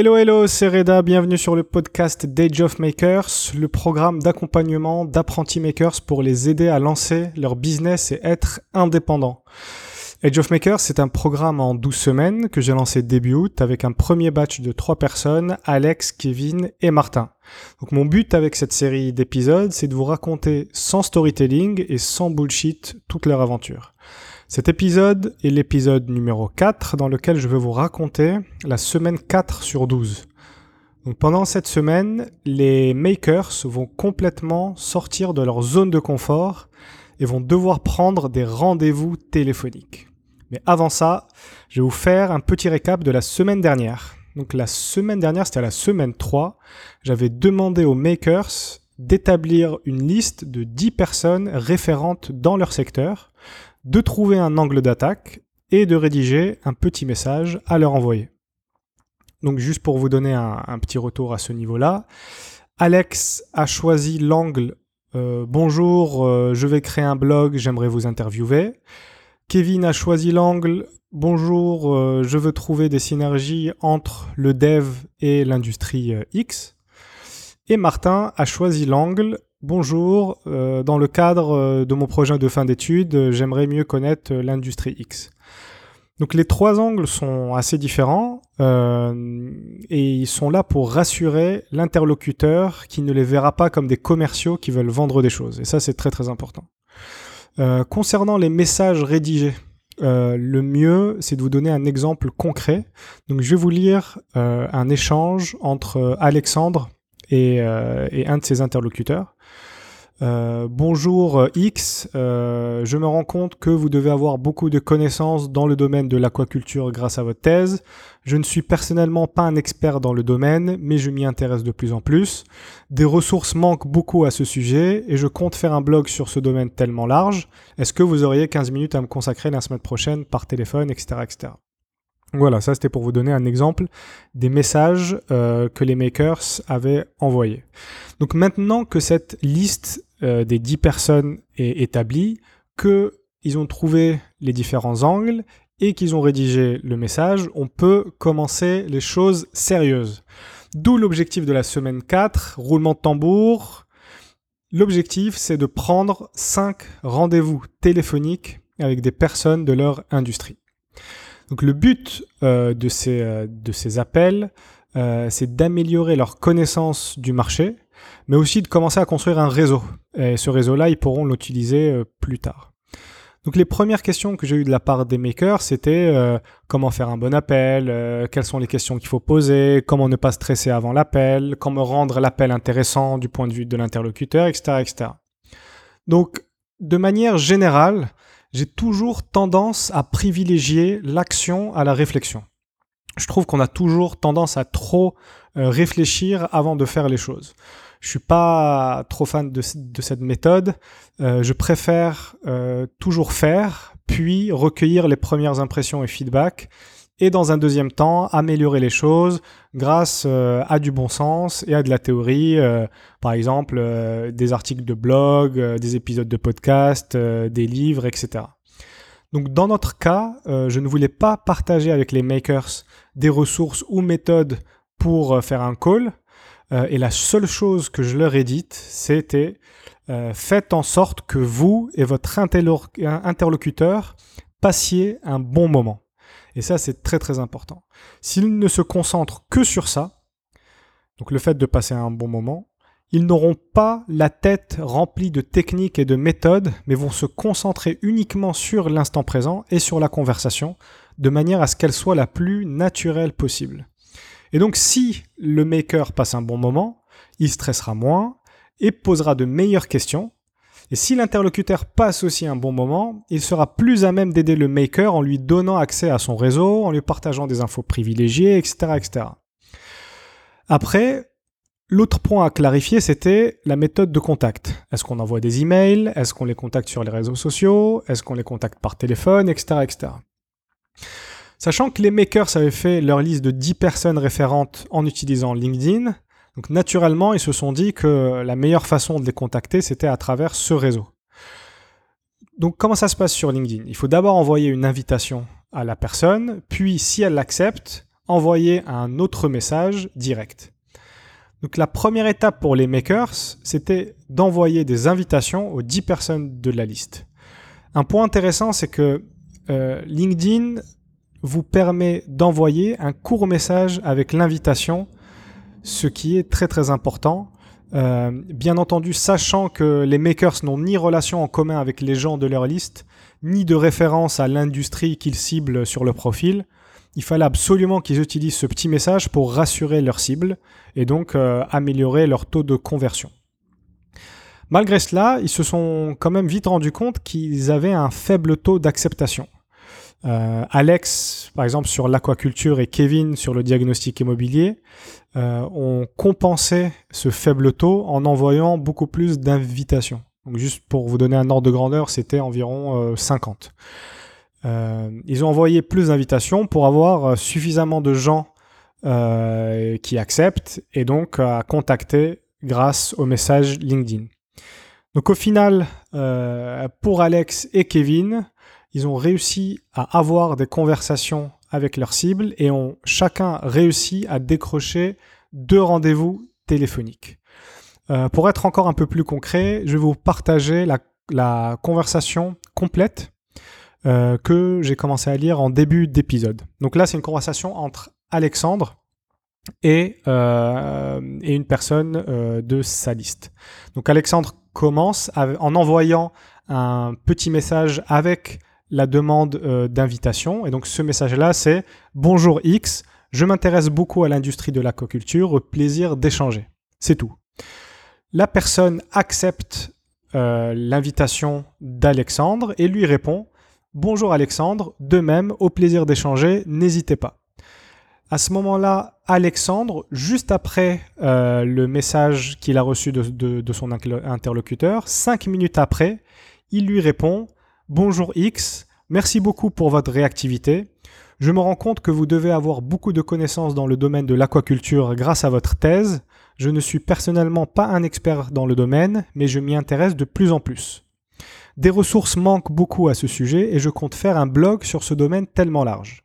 Hello, hello, c'est Reda, bienvenue sur le podcast Dage of Makers, le programme d'accompagnement d'apprentis makers pour les aider à lancer leur business et être indépendants. Age of Makers, c'est un programme en 12 semaines que j'ai lancé début août avec un premier batch de trois personnes, Alex, Kevin et Martin. Donc mon but avec cette série d'épisodes, c'est de vous raconter sans storytelling et sans bullshit toute leur aventure. Cet épisode est l'épisode numéro 4 dans lequel je vais vous raconter la semaine 4 sur 12. Donc pendant cette semaine, les makers vont complètement sortir de leur zone de confort et vont devoir prendre des rendez-vous téléphoniques. Mais avant ça, je vais vous faire un petit récap de la semaine dernière. Donc la semaine dernière, c'était la semaine 3, j'avais demandé aux makers d'établir une liste de 10 personnes référentes dans leur secteur de trouver un angle d'attaque et de rédiger un petit message à leur envoyer. Donc juste pour vous donner un, petit retour à ce niveau-là, Alex a choisi l'angle euh, Bonjour, euh, je vais créer un blog, j'aimerais vous interviewer. Kevin a choisi l'angle Bonjour, euh, je veux trouver des synergies entre le dev et l'industrie X. Et Martin a choisi l'angle Bonjour, euh, dans le cadre euh, de mon projet de fin d'études, euh, j'aimerais mieux connaître l'industrie X. Donc les trois angles sont assez différents et ils sont là pour rassurer l'interlocuteur qui ne les verra pas comme des commerciaux qui veulent vendre des choses. Et ça c'est très très important. concernant les messages rédigés, le mieux c'est de vous donner un exemple concret. Donc je vais vous lire un échange entre Alexandre et, et un de ses interlocuteurs. Euh, bonjour euh, X, euh, je me rends compte que vous devez avoir beaucoup de connaissances dans le domaine de l'aquaculture grâce à votre thèse. Je ne suis personnellement pas un expert dans le domaine, mais je m'y intéresse de plus en plus. Des ressources manquent beaucoup à ce sujet et je compte faire un blog sur ce domaine tellement large. Est-ce que vous auriez 15 minutes à me consacrer la semaine prochaine par téléphone, etc. etc. Voilà, ça c'était pour vous donner un exemple des messages que les makers avaient envoyés. Donc maintenant que cette liste euh, des 10 personnes est établie, qu'ils ont trouvé les différents angles et qu'ils ont rédigé le message, on peut commencer les choses sérieuses. D'où l'objectif de la semaine 4, roulement de tambour. L'objectif, c'est de prendre 5 rendez-vous téléphoniques avec des personnes de leur industrie. Donc le but euh, de, ces, euh, de ces appels, c'est d'améliorer leur connaissance du marché, mais aussi de commencer à construire un réseau. Et ce réseau-là, ils pourront l'utiliser euh, plus tard. Donc les premières questions que j'ai eues de la part des makers, c'était euh, comment faire un bon appel, euh, quelles sont les questions qu'il faut poser, comment ne pas stresser avant l'appel, comment rendre l'appel intéressant du point de vue de l'interlocuteur, etc., etc. Donc de manière générale, j'ai toujours tendance à privilégier l'action à la réflexion. Je trouve qu'on a toujours tendance à trop réfléchir avant de faire les choses. Je suis pas trop fan de, cette méthode. Euh, je préfère euh, toujours faire, puis recueillir les premières impressions et feedbacks, et dans un deuxième temps, améliorer les choses grâce euh, à du bon sens et à de la théorie, par exemple des articles de blog, des épisodes de podcast, des livres, etc. Donc dans notre cas, je ne voulais pas partager avec les makers des ressources ou méthodes pour faire un call, euh, et la seule chose que je leur ai dite, c'était euh, faites en sorte que vous et votre interlocuteur passiez un bon moment. Et ça, c'est très très important. S'ils ne se concentrent que sur ça, donc le fait de passer un bon moment, ils n'auront pas la tête remplie de techniques et de méthodes, mais vont se concentrer uniquement sur l'instant présent et sur la conversation, de manière à ce qu'elle soit la plus naturelle possible. Et donc si le maker passe un bon moment, il stressera moins et posera de meilleures questions. Et si l'interlocuteur passe aussi un bon moment, il sera plus à même d'aider le maker en lui donnant accès à son réseau, en lui partageant des infos privilégiées, etc. etc. Après, l'autre point à clarifier, c'était la méthode de contact. Est-ce qu'on envoie des emails? Est-ce qu'on les contacte sur les réseaux sociaux? Est-ce qu'on les contacte par téléphone, etc. etc. Sachant que les makers avaient fait leur liste de 10 personnes référentes en utilisant LinkedIn, donc naturellement, ils se sont dit que la meilleure façon de les contacter, c'était à travers ce réseau. Donc comment ça se passe sur LinkedIn? Il faut d'abord envoyer une invitation à la personne, puis si elle l'accepte, envoyer un autre message direct. Donc la première étape pour les makers, c'était d'envoyer des invitations aux 10 personnes de la liste. Un point intéressant, c'est que euh, LinkedIn vous permet d'envoyer un court message avec l'invitation, ce qui est très très important. Euh, bien entendu, sachant que les makers n'ont ni relation en commun avec les gens de leur liste, ni de référence à l'industrie qu'ils ciblent sur le profil, il fallait absolument qu'ils utilisent ce petit message pour rassurer leur cible et donc euh, améliorer leur taux de conversion. Malgré cela, ils se sont quand même vite rendus compte qu'ils avaient un faible taux d'acceptation. Euh, Alex, par exemple, sur l'aquaculture et Kevin sur le diagnostic immobilier euh, ont compensé ce faible taux en envoyant beaucoup plus d'invitations. Donc juste pour vous donner un ordre de grandeur, c'était environ 50. ils ont envoyé plus d'invitations pour avoir suffisamment de gens qui acceptent et donc à contacter grâce au message LinkedIn. Donc au final, euh, pour Alex et Kevin, ils ont réussi à avoir des conversations avec leurs cibles et ont chacun réussi à décrocher deux rendez-vous téléphoniques. Euh, pour être encore un peu plus concret, je vais vous partager la, conversation complète euh, que j'ai commencé à lire en début d'épisode. Donc là, c'est une conversation entre Alexandre et, et une personne de sa liste. Donc Alexandre commence en envoyant un petit message avec la demande euh, d'invitation. Et donc ce message-là, c'est Bonjour X, je m'intéresse beaucoup à l'industrie de l'aquaculture, au plaisir d'échanger. C'est tout. La personne accepte euh, l'invitation d'Alexandre et lui répond Bonjour Alexandre, de même, au plaisir d'échanger, n'hésitez pas. À ce moment-là, Alexandre, juste après euh, le message qu'il a reçu de, son interlocuteur, cinq minutes après, il lui répond Bonjour X, merci beaucoup pour votre réactivité. Je me rends compte que vous devez avoir beaucoup de connaissances dans le domaine de l'aquaculture grâce à votre thèse. Je ne suis personnellement pas un expert dans le domaine, mais je m'y intéresse de plus en plus. Des ressources manquent beaucoup à ce sujet et je compte faire un blog sur ce domaine tellement large.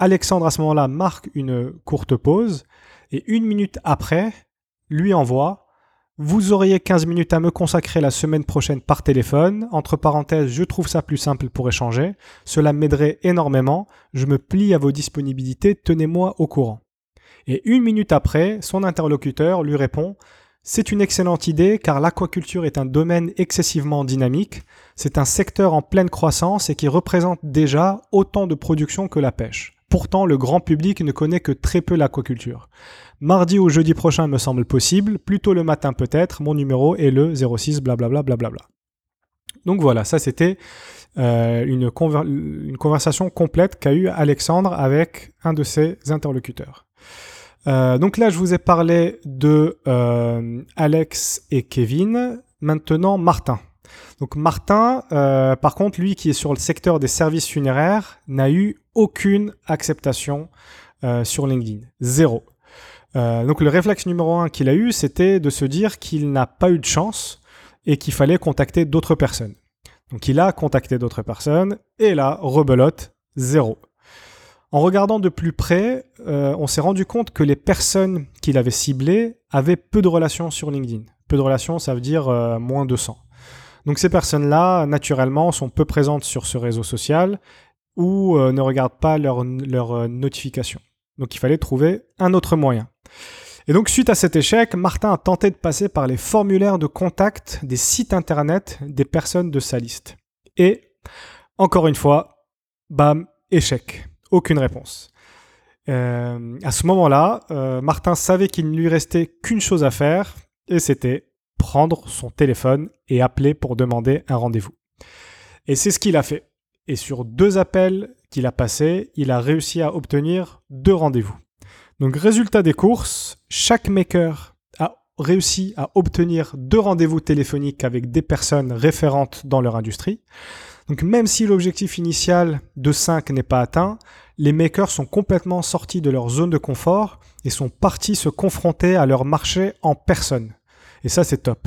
Alexandre, à ce moment-là, marque une courte pause et une minute après, lui envoie Vous auriez 15 minutes à me consacrer la semaine prochaine par téléphone. Entre parenthèses, je trouve ça plus simple pour échanger. Cela m'aiderait énormément. Je me plie à vos disponibilités. Tenez-moi au courant. Et une minute après, son interlocuteur lui répond c'est une excellente idée car l'aquaculture est un domaine excessivement dynamique. C'est un secteur en pleine croissance et qui représente déjà autant de production que la pêche. Pourtant, le grand public ne connaît que très peu l'aquaculture. Mardi ou jeudi prochain me semble possible, plutôt le matin peut-être, mon numéro est le 06 blablabla blablabla. Donc voilà, ça c'était euh, une, une, conversation complète qu'a eu Alexandre avec un de ses interlocuteurs. Euh, donc là, je vous ai parlé de euh, Alex et Kevin. Maintenant, Martin. Donc Martin, euh, par contre, lui qui est sur le secteur des services funéraires, n'a eu aucune acceptation euh, sur LinkedIn. Zéro. Euh, donc le réflexe numéro un qu'il a eu, c'était de se dire qu'il n'a pas eu de chance et qu'il fallait contacter d'autres personnes. Donc il a contacté d'autres personnes et là, rebelote, zéro. En regardant de plus près, on s'est rendu compte que les personnes qu'il avait ciblées avaient peu de relations sur LinkedIn. Peu de relations, ça veut dire moins de 100. Donc ces personnes-là, naturellement, sont peu présentes sur ce réseau social ou euh, ne regardent pas leurs leur, euh, notifications. Donc il fallait trouver un autre moyen. Et donc suite à cet échec, Martin a tenté de passer par les formulaires de contact des sites internet des personnes de sa liste. Et, encore une fois, bam, échec. Aucune réponse. Euh, à ce moment-là, Martin savait qu'il ne lui restait qu'une chose à faire, et c'était prendre son téléphone et appeler pour demander un rendez-vous. Et c'est ce qu'il a fait. Et sur deux appels qu'il a passés, il a réussi à obtenir deux rendez-vous. Donc résultat des courses, chaque maker a réussi à obtenir deux rendez-vous téléphoniques avec des personnes référentes dans leur industrie. Donc même si l'objectif initial de 5 n'est pas atteint, les makers sont complètement sortis de leur zone de confort et sont partis se confronter à leur marché en personne. Et ça, c'est top.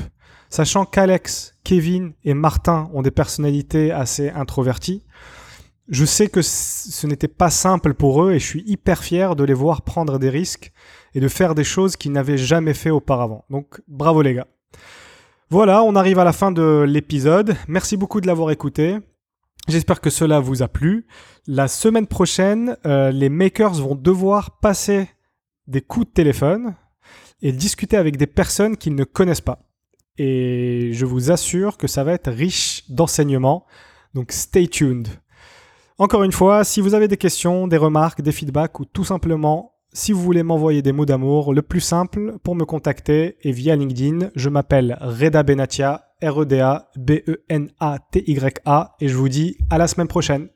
Sachant qu'Alex, Kevin et Martin ont des personnalités assez introverties, Je sais que ce n'était pas simple pour eux et je suis hyper fier de les voir prendre des risques et de faire des choses qu'ils n'avaient jamais fait auparavant. Donc bravo les gars. Voilà, on arrive à la fin de l'épisode. Merci beaucoup de l'avoir écouté. J'espère que cela vous a plu. La semaine prochaine, euh, les makers vont devoir passer des coups de téléphone et discuter avec des personnes qu'ils ne connaissent pas. Et je vous assure que ça va être riche d'enseignements. Donc stay tuned. Encore une fois, si vous avez des questions, des remarques, des feedbacks ou tout simplement si vous voulez m'envoyer des mots d'amour, le plus simple pour me contacter est via LinkedIn. Je m'appelle Reda Benatia, R-E-D-A-B-E-N-A-T-Y-A, et je vous dis à la semaine prochaine.